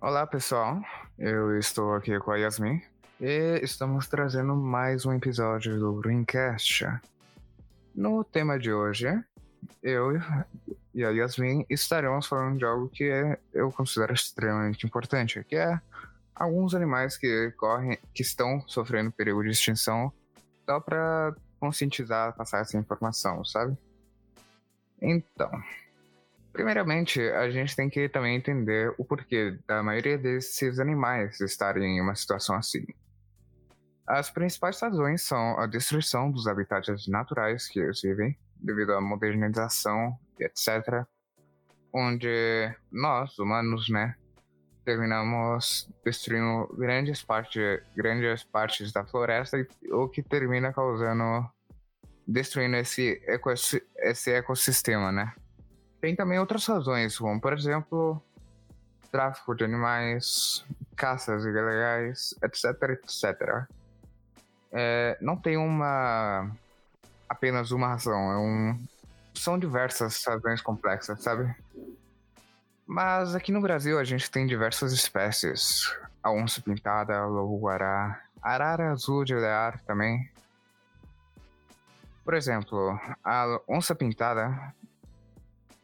Olá, pessoal. Eu estou aqui com a Yasmin e estamos trazendo mais um episódio do Greencast. No tema de hoje, eu e a Yasmin estaremos falando de algo que eu considero extremamente importante, que é alguns animais que correm, que estão sofrendo perigo de extinção, só para conscientizar, passar essa informação, sabe? Então, primeiramente, a gente tem que também entender o porquê da maioria desses animais estarem em uma situação assim. As principais razões são a destruição dos habitats naturais que eles vivem, devido à modernização, etc. Onde nós, humanos, né, terminamos destruindo grandes, parte, grandes partes da floresta, o que termina causando. destruindo esse ecossistema, né? Tem também outras razões, como por exemplo, tráfico de animais, caças ilegais, etc, etc. É, não tem uma apenas uma razão, é um, são diversas razões complexas, sabe? Mas aqui no Brasil a gente tem diversas espécies. A onça pintada, lobo-guará, arara azul de lear também. Por exemplo, a onça pintada,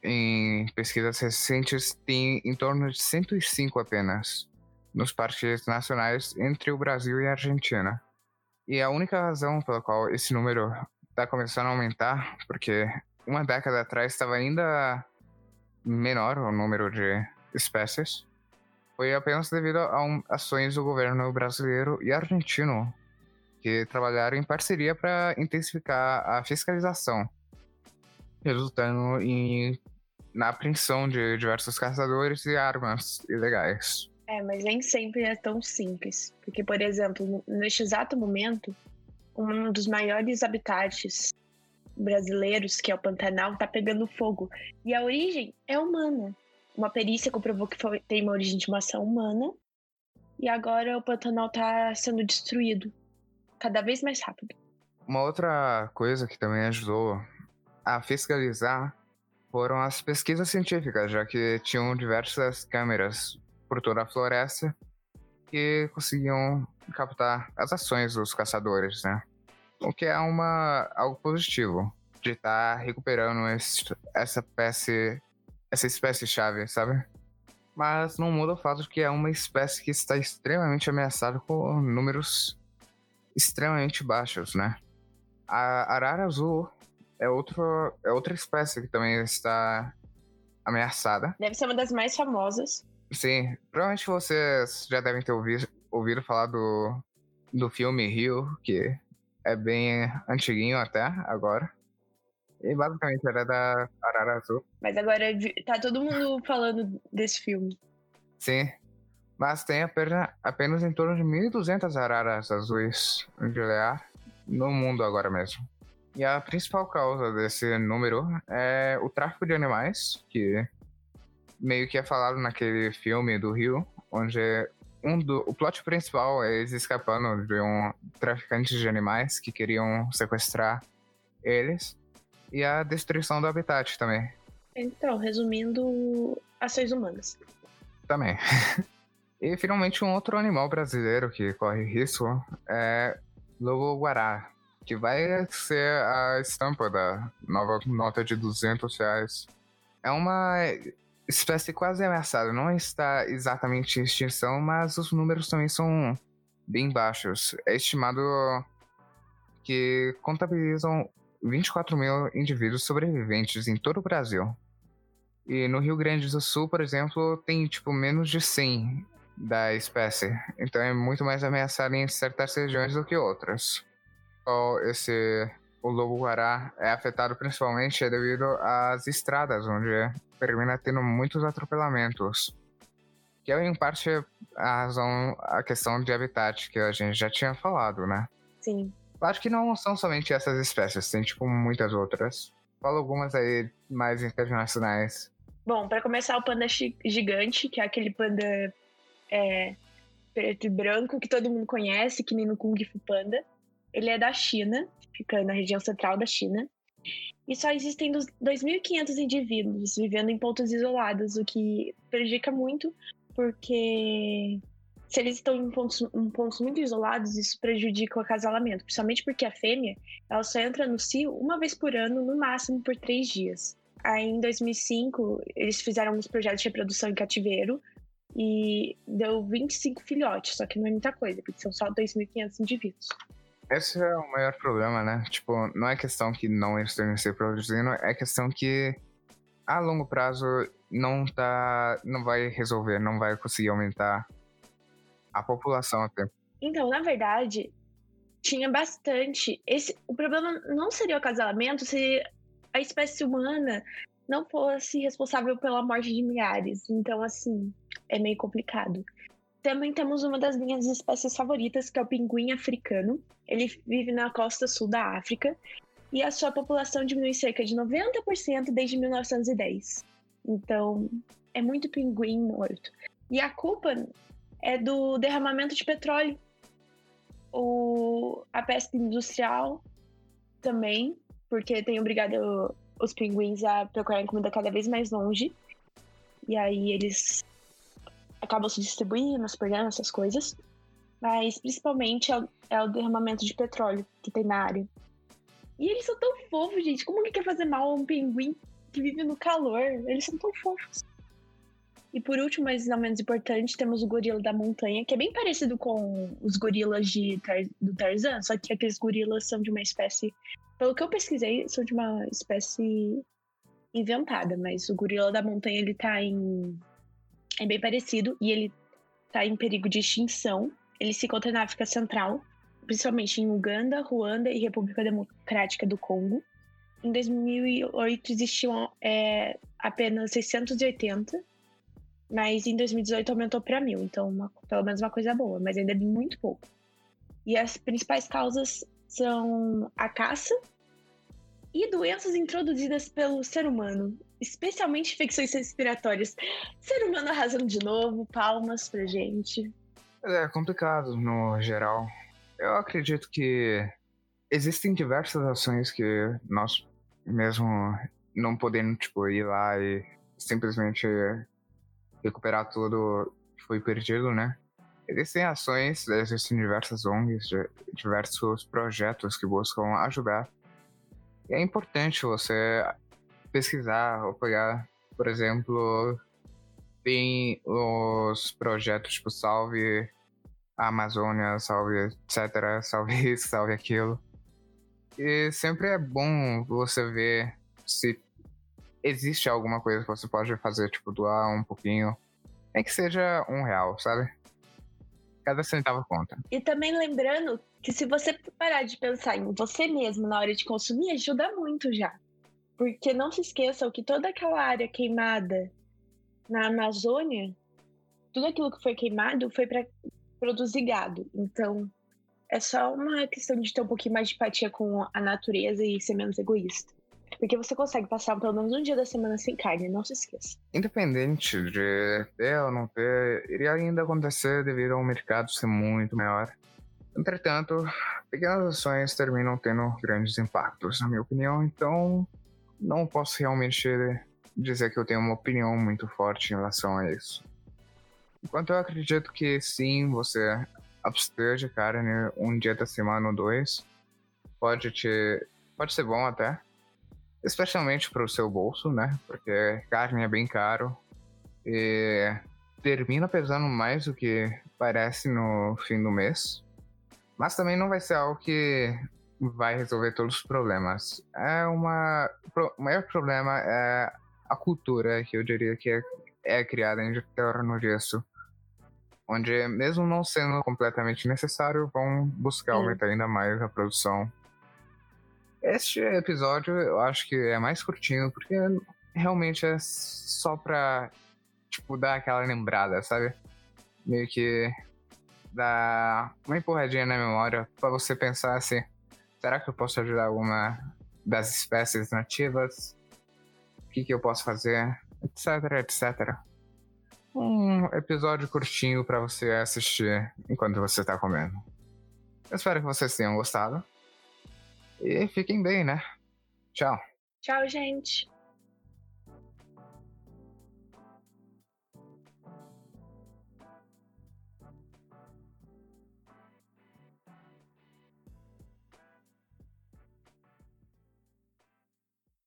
em pesquisas recentes, tem em torno de 105 apenas nos parques nacionais entre o Brasil e a Argentina. E a única razão pela qual esse número está começando a aumentar, porque uma década atrás estava ainda menor o número de espécies foi apenas devido a um, ações do governo brasileiro e argentino que trabalharam em parceria para intensificar a fiscalização, resultando em, na apreensão de diversos caçadores e armas ilegais. É, mas nem sempre é tão simples, porque, por exemplo, neste exato momento, um dos maiores habitats brasileiros, que é o Pantanal, está pegando fogo. E a origem é humana. Uma perícia comprovou que foi, tem uma origem de uma ação humana. E agora o Pantanal está sendo destruído cada vez mais rápido. Uma outra coisa que também ajudou a fiscalizar foram as pesquisas científicas, já que tinham diversas câmeras por toda a floresta que conseguiam captar as ações dos caçadores, né? o que é uma, algo positivo de estar tá recuperando esse, essa espécie, essa espécie-chave, sabe? Mas não muda o fato de que é uma espécie que está extremamente ameaçada com números extremamente baixos, né? A arara azul é, outro, é outra espécie que também está ameaçada. Deve ser uma das mais famosas. Sim, provavelmente vocês já devem ter ouvido, ouvido falar do, do filme Rio, que é bem antiguinho até agora. E basicamente era da Arara Azul. Mas agora tá todo mundo falando desse filme. Sim. Mas tem apenas, apenas em torno de 1.200 araras azuis de Lear no mundo agora mesmo. E a principal causa desse número é o tráfico de animais, que meio que é falado naquele filme do Rio, onde um do, o plot principal é eles escapando de um traficante de animais que queriam sequestrar eles e a destruição do habitat também. Então, resumindo, ações humanas. Também. e finalmente um outro animal brasileiro que corre risco é lobo-guará, que vai ser a estampa da nova nota de 200 reais. É uma espécie quase ameaçada. Não está exatamente em extinção, mas os números também são bem baixos. É estimado que contabilizam 24 mil indivíduos sobreviventes em todo o Brasil. E no Rio Grande do Sul, por exemplo, tem tipo menos de 100 da espécie. Então é muito mais ameaçada em certas regiões do que outras. Esse o lobo-guará é afetado principalmente devido às estradas, onde termina tendo muitos atropelamentos. Que é, em parte, a razão, a questão de habitat, que a gente já tinha falado, né? Sim. Acho que não são somente essas espécies, tem, tipo, muitas outras. Fala algumas aí mais internacionais. Bom, para começar, o panda gigante, que é aquele panda é, preto e branco que todo mundo conhece, que nem no Kung Fu Panda. Ele é da China, fica na região central da China. E só existem 2.500 indivíduos vivendo em pontos isolados, o que prejudica muito porque se eles estão em pontos, em pontos muito isolados, isso prejudica o acasalamento, principalmente porque a fêmea ela só entra no cio uma vez por ano, no máximo por três dias. Aí em 2005 eles fizeram uns projetos de reprodução em cativeiro e deu 25 filhotes, só que não é muita coisa, porque são só 2.500 indivíduos. Esse é o maior problema, né? Tipo, não é questão que não estejam se reproduzindo, é questão que a longo prazo não tá, não vai resolver, não vai conseguir aumentar a população até. Então, na verdade, tinha bastante. Esse, o problema não seria o acasalamento se a espécie humana não fosse responsável pela morte de milhares. Então, assim, é meio complicado. Também temos uma das minhas espécies favoritas, que é o pinguim africano. Ele vive na costa sul da África e a sua população diminui cerca de 90% desde 1910. Então, é muito pinguim morto. E a culpa é do derramamento de petróleo. O, a pesca industrial também, porque tem obrigado os pinguins a procurarem comida cada vez mais longe. E aí eles acabam se distribuindo, se perdendo essas coisas. Mas principalmente é o, é o, derramamento de petróleo que tem na área. E eles são tão fofos, gente. Como que quer fazer mal a um pinguim que vive no calor? Eles são tão fofos. E por último, mas não menos importante, temos o gorila da montanha, que é bem parecido com os gorilas de Tar do Tarzan, só que aqueles gorilas são de uma espécie. Pelo que eu pesquisei, são de uma espécie inventada, mas o gorila da montanha ele tá em. É bem parecido e ele tá em perigo de extinção. Ele se encontra na África Central, principalmente em Uganda, Ruanda e República Democrática do Congo. Em 2008 existiam é, apenas 680 mas em 2018 aumentou para mil, então uma, pelo menos uma coisa boa, mas ainda é muito pouco. E as principais causas são a caça e doenças introduzidas pelo ser humano, especialmente infecções respiratórias. Ser humano arrasando de novo, palmas pra gente. É complicado no geral. Eu acredito que existem diversas ações que nós mesmo não podemos tipo ir lá e simplesmente recuperar tudo que foi perdido, né? Existem ações, existem diversas ONGs, diversos projetos que buscam ajudar. E é importante você pesquisar pegar, por exemplo, tem os projetos tipo Salve a Amazônia, Salve etc, Salve isso, Salve aquilo. E sempre é bom você ver se existe alguma coisa que você pode fazer, tipo, doar um pouquinho. Nem que seja um real, sabe? Cada centavo conta. E também lembrando que se você parar de pensar em você mesmo na hora de consumir, ajuda muito já. Porque não se esqueçam que toda aquela área queimada na Amazônia, tudo aquilo que foi queimado foi para produzir gado. Então, é só uma questão de ter um pouquinho mais de empatia com a natureza e ser menos egoísta. Porque você consegue passar pelo menos um dia da semana sem carne, não se esqueça. Independente de ter ou não ter, iria ainda acontecer devido ao mercado ser muito maior. Entretanto, pequenas ações terminam tendo grandes impactos, na minha opinião, então não posso realmente dizer que eu tenho uma opinião muito forte em relação a isso. Enquanto eu acredito que sim, você abster de carne um dia da semana ou dois pode te pode ser bom até, especialmente para o seu bolso, né? Porque carne é bem caro e termina pesando mais do que parece no fim do mês. Mas também não vai ser algo que vai resolver todos os problemas. É uma o maior problema é a cultura que eu diria que é, é criada em torno disso. Onde, mesmo não sendo completamente necessário, vão buscar aumentar ainda mais a produção este episódio eu acho que é mais curtinho, porque realmente é só pra, tipo, dar aquela lembrada, sabe? Meio que dar uma empurradinha na memória pra você pensar assim: será que eu posso ajudar alguma das espécies nativas? O que, que eu posso fazer? Etc, etc. Um episódio curtinho para você assistir enquanto você tá comendo. Eu espero que vocês tenham gostado. E fiquem bem, né? Tchau. Tchau, gente.